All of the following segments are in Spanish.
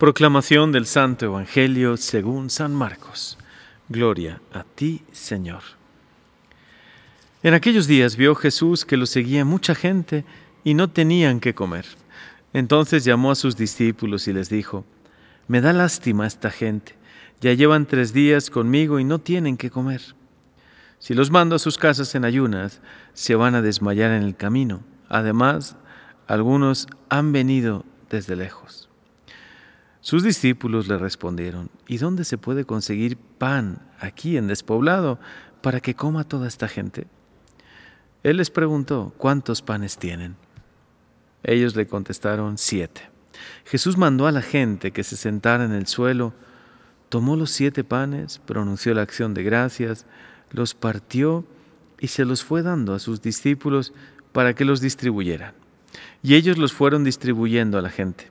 Proclamación del Santo Evangelio según San Marcos. Gloria a ti, Señor. En aquellos días vio Jesús que lo seguía mucha gente y no tenían que comer. Entonces llamó a sus discípulos y les dijo, Me da lástima esta gente, ya llevan tres días conmigo y no tienen que comer. Si los mando a sus casas en ayunas, se van a desmayar en el camino. Además, algunos han venido desde lejos. Sus discípulos le respondieron, ¿y dónde se puede conseguir pan aquí en despoblado para que coma toda esta gente? Él les preguntó, ¿cuántos panes tienen? Ellos le contestaron, siete. Jesús mandó a la gente que se sentara en el suelo, tomó los siete panes, pronunció la acción de gracias, los partió y se los fue dando a sus discípulos para que los distribuyeran. Y ellos los fueron distribuyendo a la gente.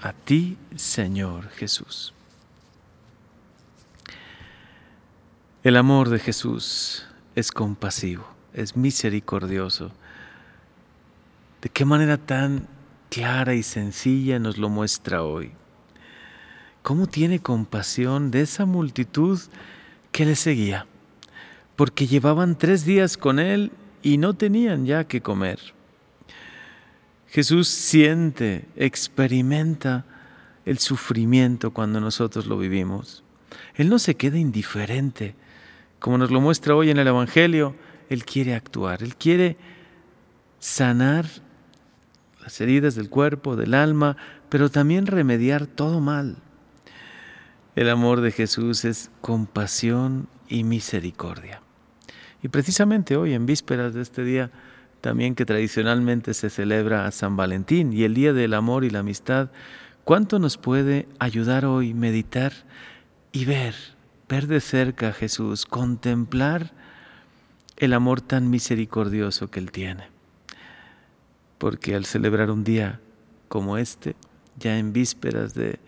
a ti, Señor Jesús. El amor de Jesús es compasivo, es misericordioso. ¿De qué manera tan clara y sencilla nos lo muestra hoy? ¿Cómo tiene compasión de esa multitud que le seguía? Porque llevaban tres días con él y no tenían ya que comer. Jesús siente, experimenta el sufrimiento cuando nosotros lo vivimos. Él no se queda indiferente. Como nos lo muestra hoy en el Evangelio, Él quiere actuar, Él quiere sanar las heridas del cuerpo, del alma, pero también remediar todo mal. El amor de Jesús es compasión y misericordia. Y precisamente hoy, en vísperas de este día, también que tradicionalmente se celebra a San Valentín y el Día del Amor y la Amistad, ¿cuánto nos puede ayudar hoy meditar y ver, ver de cerca a Jesús, contemplar el amor tan misericordioso que Él tiene? Porque al celebrar un día como este, ya en vísperas de,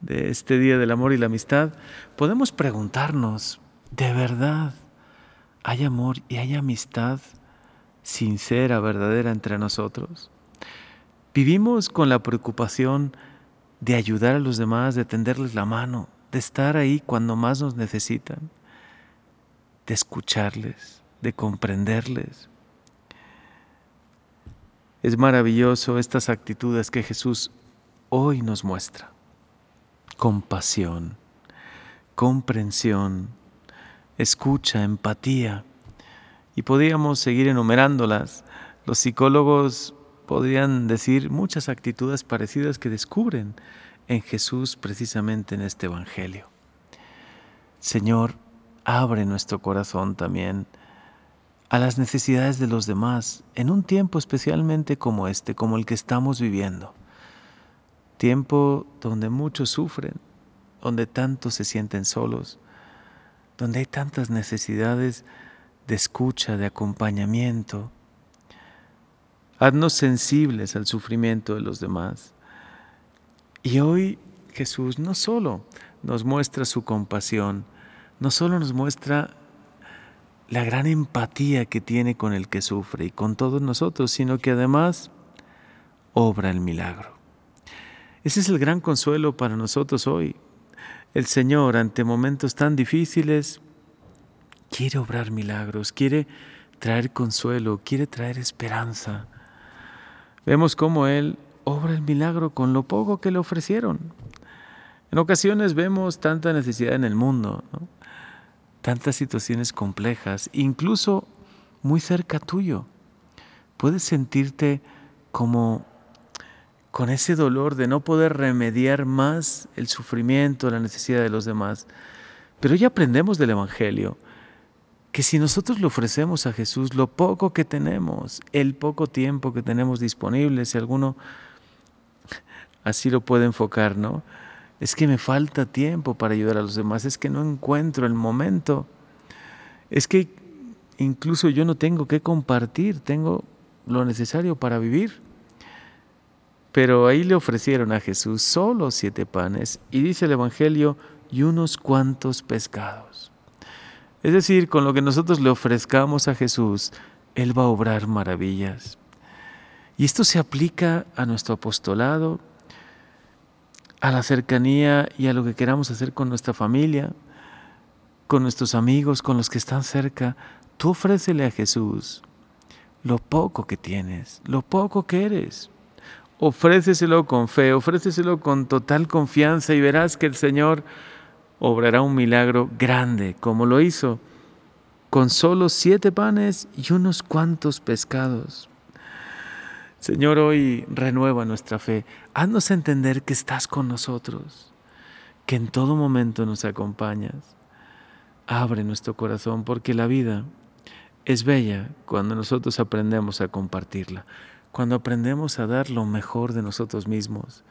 de este Día del Amor y la Amistad, podemos preguntarnos, ¿de verdad hay amor y hay amistad? Sincera, verdadera entre nosotros? ¿Vivimos con la preocupación de ayudar a los demás, de tenderles la mano, de estar ahí cuando más nos necesitan, de escucharles, de comprenderles? Es maravilloso estas actitudes que Jesús hoy nos muestra. Compasión, comprensión, escucha, empatía y podríamos seguir enumerándolas. Los psicólogos podrían decir muchas actitudes parecidas que descubren en Jesús precisamente en este Evangelio. Señor, abre nuestro corazón también a las necesidades de los demás en un tiempo especialmente como este, como el que estamos viviendo. Tiempo donde muchos sufren, donde tantos se sienten solos, donde hay tantas necesidades de escucha, de acompañamiento. Haznos sensibles al sufrimiento de los demás. Y hoy Jesús no solo nos muestra su compasión, no solo nos muestra la gran empatía que tiene con el que sufre y con todos nosotros, sino que además obra el milagro. Ese es el gran consuelo para nosotros hoy. El Señor ante momentos tan difíciles quiere obrar milagros, quiere traer consuelo, quiere traer esperanza. Vemos cómo Él obra el milagro con lo poco que le ofrecieron. En ocasiones vemos tanta necesidad en el mundo, tantas situaciones complejas, incluso muy cerca tuyo. Puedes sentirte como con ese dolor de no poder remediar más el sufrimiento, la necesidad de los demás. Pero ya aprendemos del Evangelio que si nosotros le ofrecemos a Jesús lo poco que tenemos, el poco tiempo que tenemos disponible, si alguno así lo puede enfocar, ¿no? es que me falta tiempo para ayudar a los demás, es que no encuentro el momento, es que incluso yo no tengo que compartir, tengo lo necesario para vivir. Pero ahí le ofrecieron a Jesús solo siete panes y dice el Evangelio y unos cuantos pescados. Es decir, con lo que nosotros le ofrezcamos a Jesús, Él va a obrar maravillas. Y esto se aplica a nuestro apostolado, a la cercanía y a lo que queramos hacer con nuestra familia, con nuestros amigos, con los que están cerca. Tú ofrécele a Jesús lo poco que tienes, lo poco que eres. Ofréceselo con fe, ofréceselo con total confianza y verás que el Señor obrará un milagro grande, como lo hizo con solo siete panes y unos cuantos pescados. Señor, hoy renueva nuestra fe. Haznos entender que estás con nosotros, que en todo momento nos acompañas. Abre nuestro corazón porque la vida es bella cuando nosotros aprendemos a compartirla, cuando aprendemos a dar lo mejor de nosotros mismos,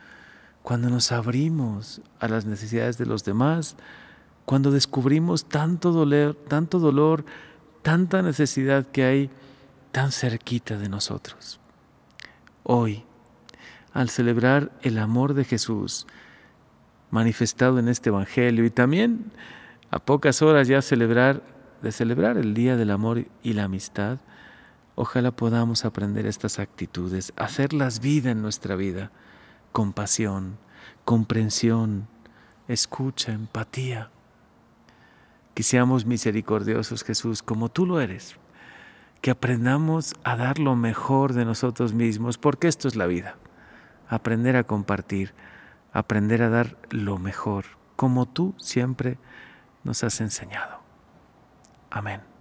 cuando nos abrimos a las necesidades de los demás, cuando descubrimos tanto dolor, tanto dolor, tanta necesidad que hay tan cerquita de nosotros. Hoy, al celebrar el amor de Jesús manifestado en este Evangelio y también a pocas horas ya celebrar, de celebrar el Día del Amor y la Amistad, ojalá podamos aprender estas actitudes, hacerlas vida en nuestra vida compasión, comprensión, escucha, empatía. Que seamos misericordiosos, Jesús, como tú lo eres. Que aprendamos a dar lo mejor de nosotros mismos, porque esto es la vida. Aprender a compartir, aprender a dar lo mejor, como tú siempre nos has enseñado. Amén.